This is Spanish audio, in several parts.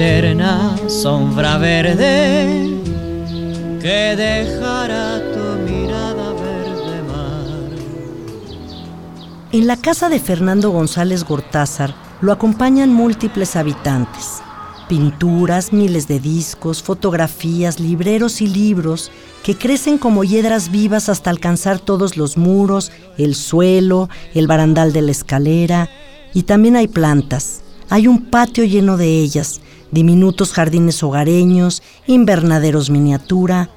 Eterna sombra verde que dejará tu mirada verde mar. En la casa de Fernando González Gortázar lo acompañan múltiples habitantes. Pinturas, miles de discos, fotografías, libreros y libros que crecen como hiedras vivas hasta alcanzar todos los muros, el suelo, el barandal de la escalera. Y también hay plantas. Hay un patio lleno de ellas, diminutos jardines hogareños, invernaderos miniatura,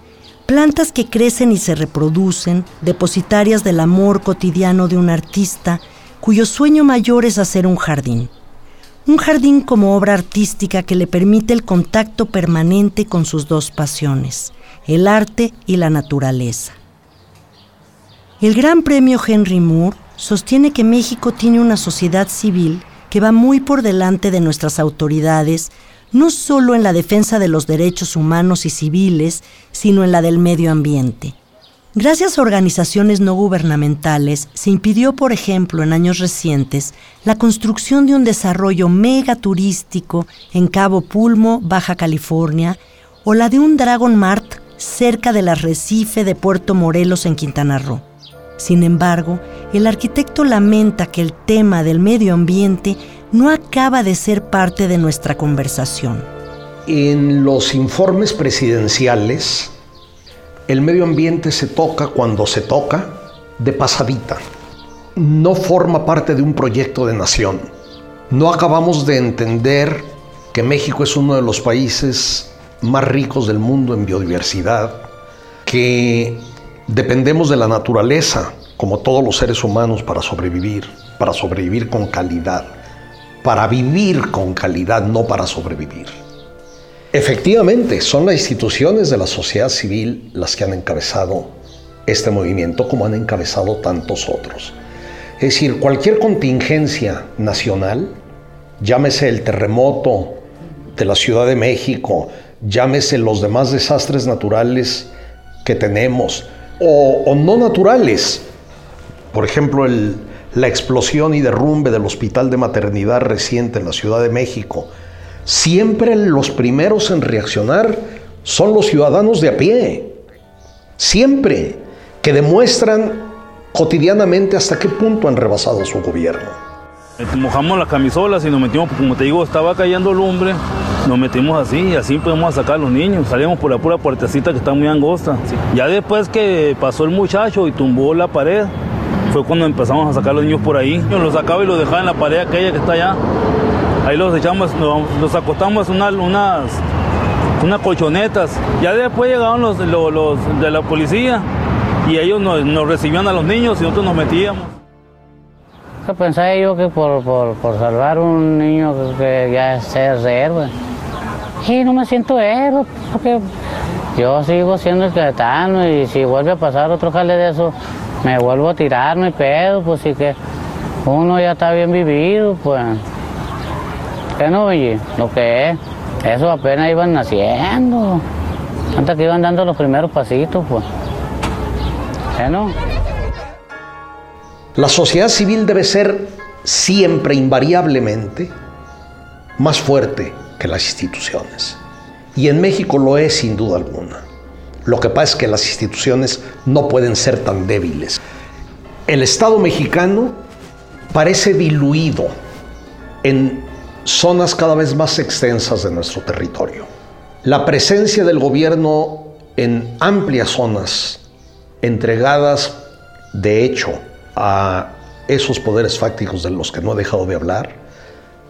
plantas que crecen y se reproducen, depositarias del amor cotidiano de un artista cuyo sueño mayor es hacer un jardín. Un jardín como obra artística que le permite el contacto permanente con sus dos pasiones, el arte y la naturaleza. El Gran Premio Henry Moore sostiene que México tiene una sociedad civil que va muy por delante de nuestras autoridades, no solo en la defensa de los derechos humanos y civiles, sino en la del medio ambiente. Gracias a organizaciones no gubernamentales, se impidió, por ejemplo, en años recientes, la construcción de un desarrollo mega turístico en Cabo Pulmo, Baja California, o la de un Dragon Mart cerca del arrecife de Puerto Morelos en Quintana Roo. Sin embargo, el arquitecto lamenta que el tema del medio ambiente no acaba de ser parte de nuestra conversación. En los informes presidenciales, el medio ambiente se toca cuando se toca de pasadita. No forma parte de un proyecto de nación. No acabamos de entender que México es uno de los países más ricos del mundo en biodiversidad, que Dependemos de la naturaleza, como todos los seres humanos, para sobrevivir, para sobrevivir con calidad, para vivir con calidad, no para sobrevivir. Efectivamente, son las instituciones de la sociedad civil las que han encabezado este movimiento, como han encabezado tantos otros. Es decir, cualquier contingencia nacional, llámese el terremoto de la Ciudad de México, llámese los demás desastres naturales que tenemos, o, no naturales. Por ejemplo, la explosión y derrumbe del hospital de maternidad reciente en la Ciudad de México. Siempre los primeros en reaccionar son los ciudadanos de a pie. Siempre que demuestran cotidianamente hasta qué punto han rebasado su gobierno. Mojamos las camisolas y nos metimos, como te digo, estaba cayendo lumbre, nos metimos así y así podemos sacar a los niños. Salimos por la pura puertecita que está muy angosta. Ya después que pasó el muchacho y tumbó la pared, fue cuando empezamos a sacar a los niños por ahí. Yo los sacaba y los dejaba en la pared aquella que está allá. Ahí los echamos, los acostamos en unas, unas colchonetas. Ya después llegaron los, de la policía y ellos nos, nos recibían a los niños y nosotros nos metíamos. ¿Qué pensaba yo que por, por, por salvar un niño que ya es héroe? Y no me siento héroe porque yo sigo siendo el catano y si vuelve a pasar otro jale de eso, me vuelvo a tirar, no hay pedo, pues sí que uno ya está bien vivido, pues. ¿Qué no, oye? Lo que es, eso apenas iban naciendo. Antes que iban dando los primeros pasitos, pues. ¿Qué no? La sociedad civil debe ser siempre, invariablemente, más fuerte que las instituciones. Y en México lo es sin duda alguna. Lo que pasa es que las instituciones no pueden ser tan débiles. El Estado mexicano parece diluido en zonas cada vez más extensas de nuestro territorio. La presencia del gobierno en amplias zonas entregadas de hecho a esos poderes fácticos de los que no he dejado de hablar,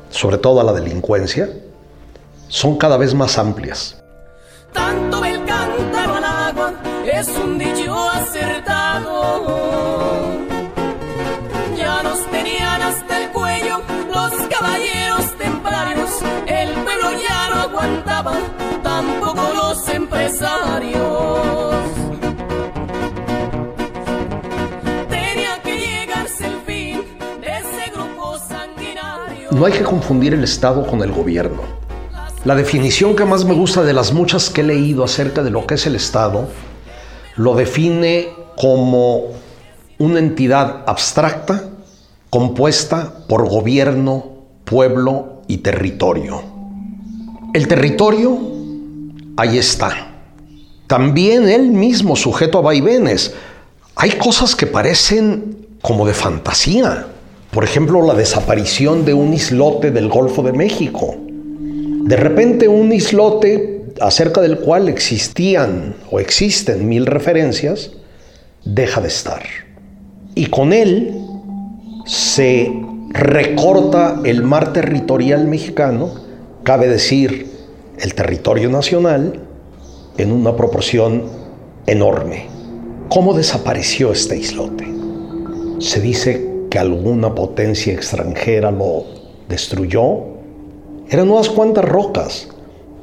sobre todo a la delincuencia, son cada vez más amplias. Tanto es un dicho acertado. Ya nos tenían hasta el cuello los caballeros templarios. El pueblo ya no aguantaba, tampoco los empresarios. No hay que confundir el Estado con el gobierno. La definición que más me gusta de las muchas que he leído acerca de lo que es el Estado lo define como una entidad abstracta compuesta por gobierno, pueblo y territorio. El territorio, ahí está. También él mismo sujeto a vaivenes. Hay cosas que parecen como de fantasía. Por ejemplo, la desaparición de un islote del Golfo de México. De repente un islote acerca del cual existían o existen mil referencias, deja de estar. Y con él se recorta el mar territorial mexicano, cabe decir el territorio nacional, en una proporción enorme. ¿Cómo desapareció este islote? Se dice que alguna potencia extranjera lo destruyó. Eran unas cuantas rocas,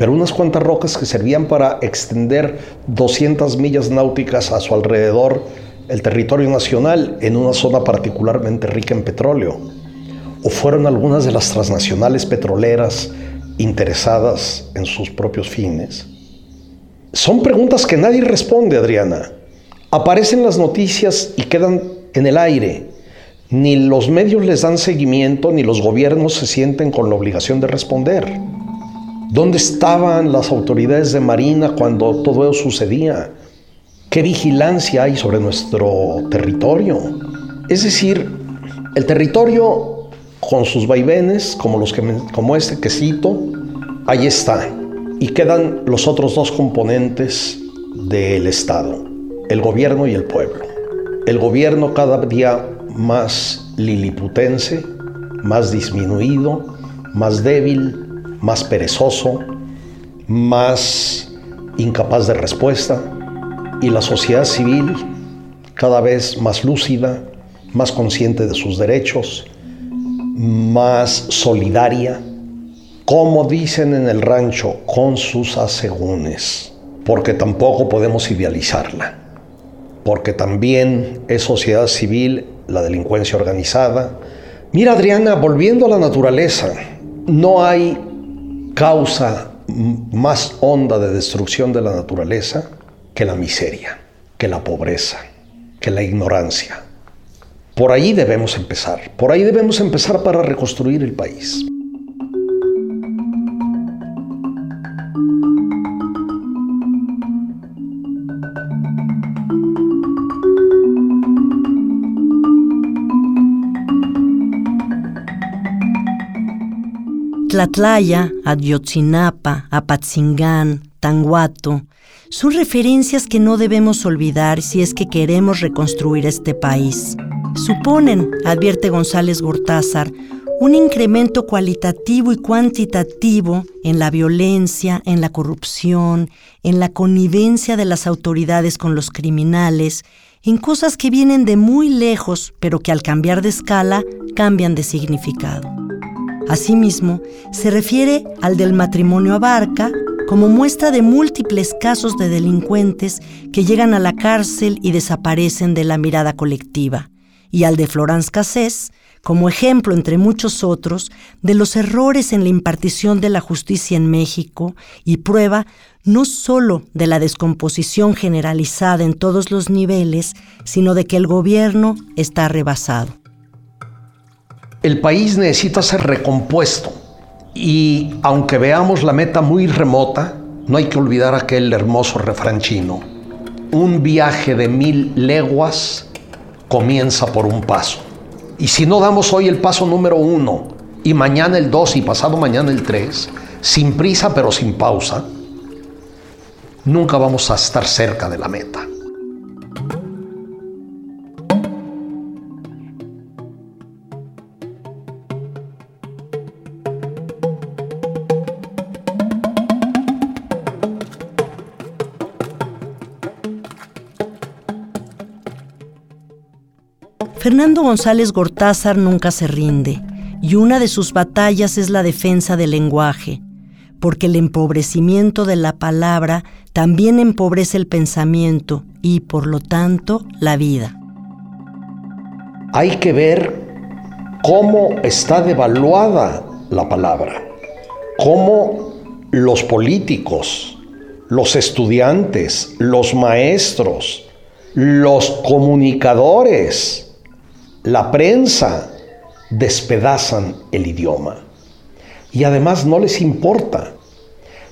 pero unas cuantas rocas que servían para extender 200 millas náuticas a su alrededor el territorio nacional en una zona particularmente rica en petróleo. O fueron algunas de las transnacionales petroleras interesadas en sus propios fines. Son preguntas que nadie responde, Adriana. Aparecen las noticias y quedan en el aire. Ni los medios les dan seguimiento, ni los gobiernos se sienten con la obligación de responder. ¿Dónde estaban las autoridades de Marina cuando todo eso sucedía? ¿Qué vigilancia hay sobre nuestro territorio? Es decir, el territorio con sus vaivenes, como, los que, como este que cito, ahí está. Y quedan los otros dos componentes del Estado, el gobierno y el pueblo. El gobierno cada día más liliputense, más disminuido, más débil, más perezoso, más incapaz de respuesta, y la sociedad civil cada vez más lúcida, más consciente de sus derechos, más solidaria, como dicen en el rancho, con sus asegúnes, porque tampoco podemos idealizarla, porque también es sociedad civil la delincuencia organizada. Mira Adriana, volviendo a la naturaleza, no hay causa más honda de destrucción de la naturaleza que la miseria, que la pobreza, que la ignorancia. Por ahí debemos empezar, por ahí debemos empezar para reconstruir el país. Tlatlaya, Ayotzinapa, Apatzingán, Tanguato, son referencias que no debemos olvidar si es que queremos reconstruir este país. Suponen, advierte González Gortázar, un incremento cualitativo y cuantitativo en la violencia, en la corrupción, en la connivencia de las autoridades con los criminales, en cosas que vienen de muy lejos, pero que al cambiar de escala cambian de significado. Asimismo, se refiere al del matrimonio abarca como muestra de múltiples casos de delincuentes que llegan a la cárcel y desaparecen de la mirada colectiva, y al de Florence Cassés como ejemplo, entre muchos otros, de los errores en la impartición de la justicia en México y prueba no solo de la descomposición generalizada en todos los niveles, sino de que el gobierno está rebasado. El país necesita ser recompuesto y aunque veamos la meta muy remota, no hay que olvidar aquel hermoso refrán chino. Un viaje de mil leguas comienza por un paso. Y si no damos hoy el paso número uno, y mañana el dos y pasado mañana el tres, sin prisa pero sin pausa, nunca vamos a estar cerca de la meta. Fernando González Gortázar nunca se rinde y una de sus batallas es la defensa del lenguaje, porque el empobrecimiento de la palabra también empobrece el pensamiento y, por lo tanto, la vida. Hay que ver cómo está devaluada la palabra, cómo los políticos, los estudiantes, los maestros, los comunicadores, la prensa, despedazan el idioma. Y además no les importa.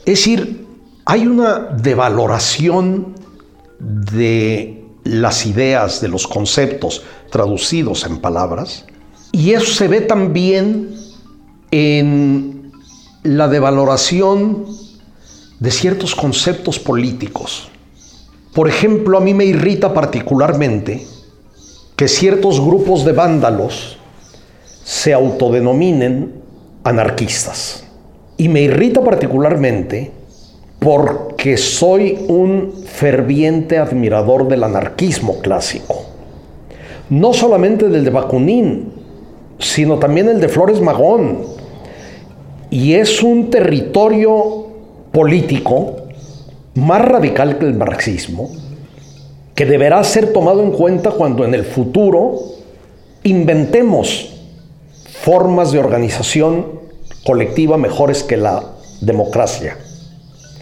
Es decir, hay una devaloración de las ideas, de los conceptos traducidos en palabras, y eso se ve también en la devaloración de ciertos conceptos políticos. Por ejemplo, a mí me irrita particularmente que ciertos grupos de vándalos se autodenominen anarquistas. Y me irrita particularmente porque soy un ferviente admirador del anarquismo clásico. No solamente del de Bakunin, sino también el de Flores Magón. Y es un territorio político más radical que el marxismo, que deberá ser tomado en cuenta cuando en el futuro inventemos formas de organización colectiva mejores que la democracia.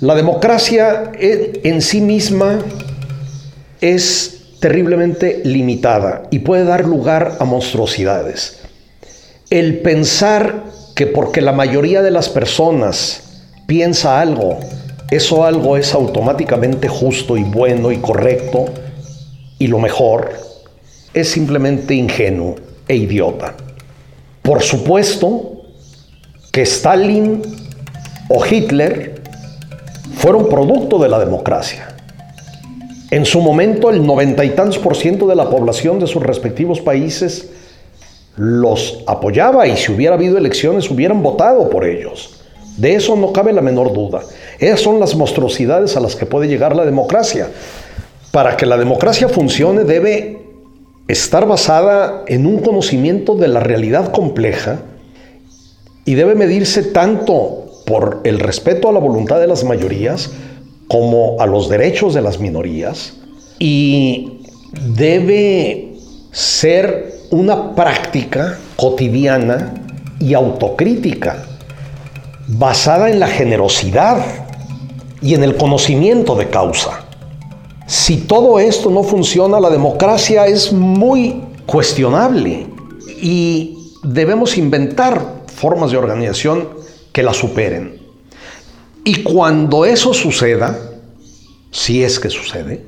La democracia en sí misma es terriblemente limitada y puede dar lugar a monstruosidades. El pensar que porque la mayoría de las personas piensa algo, eso algo es automáticamente justo y bueno y correcto y lo mejor, es simplemente ingenuo e idiota. Por supuesto que Stalin o Hitler fueron producto de la democracia. En su momento el noventa y tantos por ciento de la población de sus respectivos países los apoyaba y si hubiera habido elecciones hubieran votado por ellos. De eso no cabe la menor duda. Esas son las monstruosidades a las que puede llegar la democracia. Para que la democracia funcione debe estar basada en un conocimiento de la realidad compleja y debe medirse tanto por el respeto a la voluntad de las mayorías como a los derechos de las minorías y debe ser una práctica cotidiana y autocrítica basada en la generosidad y en el conocimiento de causa. Si todo esto no funciona, la democracia es muy cuestionable y debemos inventar formas de organización que la superen. Y cuando eso suceda, si es que sucede,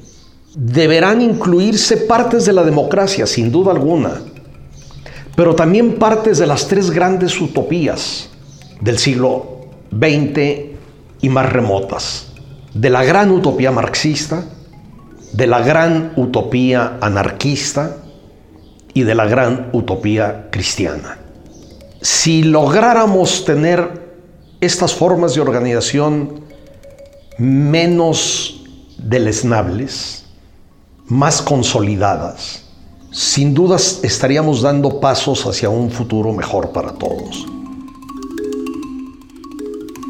deberán incluirse partes de la democracia, sin duda alguna, pero también partes de las tres grandes utopías del siglo XX y más remotas, de la gran utopía marxista, de la gran utopía anarquista y de la gran utopía cristiana. Si lográramos tener estas formas de organización menos deleznables, más consolidadas, sin dudas estaríamos dando pasos hacia un futuro mejor para todos.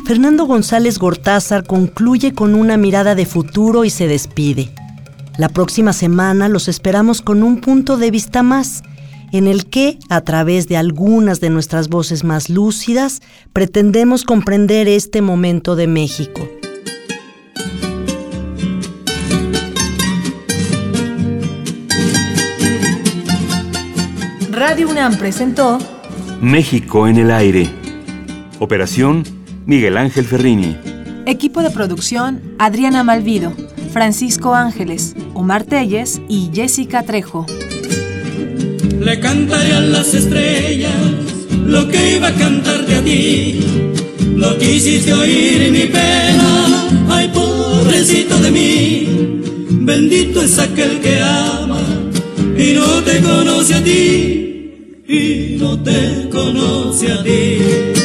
Fernando González Gortázar concluye con una mirada de futuro y se despide. La próxima semana los esperamos con un punto de vista más, en el que, a través de algunas de nuestras voces más lúcidas, pretendemos comprender este momento de México. Radio UNAM presentó México en el aire. Operación Miguel Ángel Ferrini. Equipo de producción Adriana Malvido, Francisco Ángeles, Omar Telles y Jessica Trejo. Le cantaré a las estrellas lo que iba a cantarte a ti. No quisiste oír mi pena, ay pobrecito de mí. Bendito es aquel que ama y no te conoce a ti, y no te conoce a ti.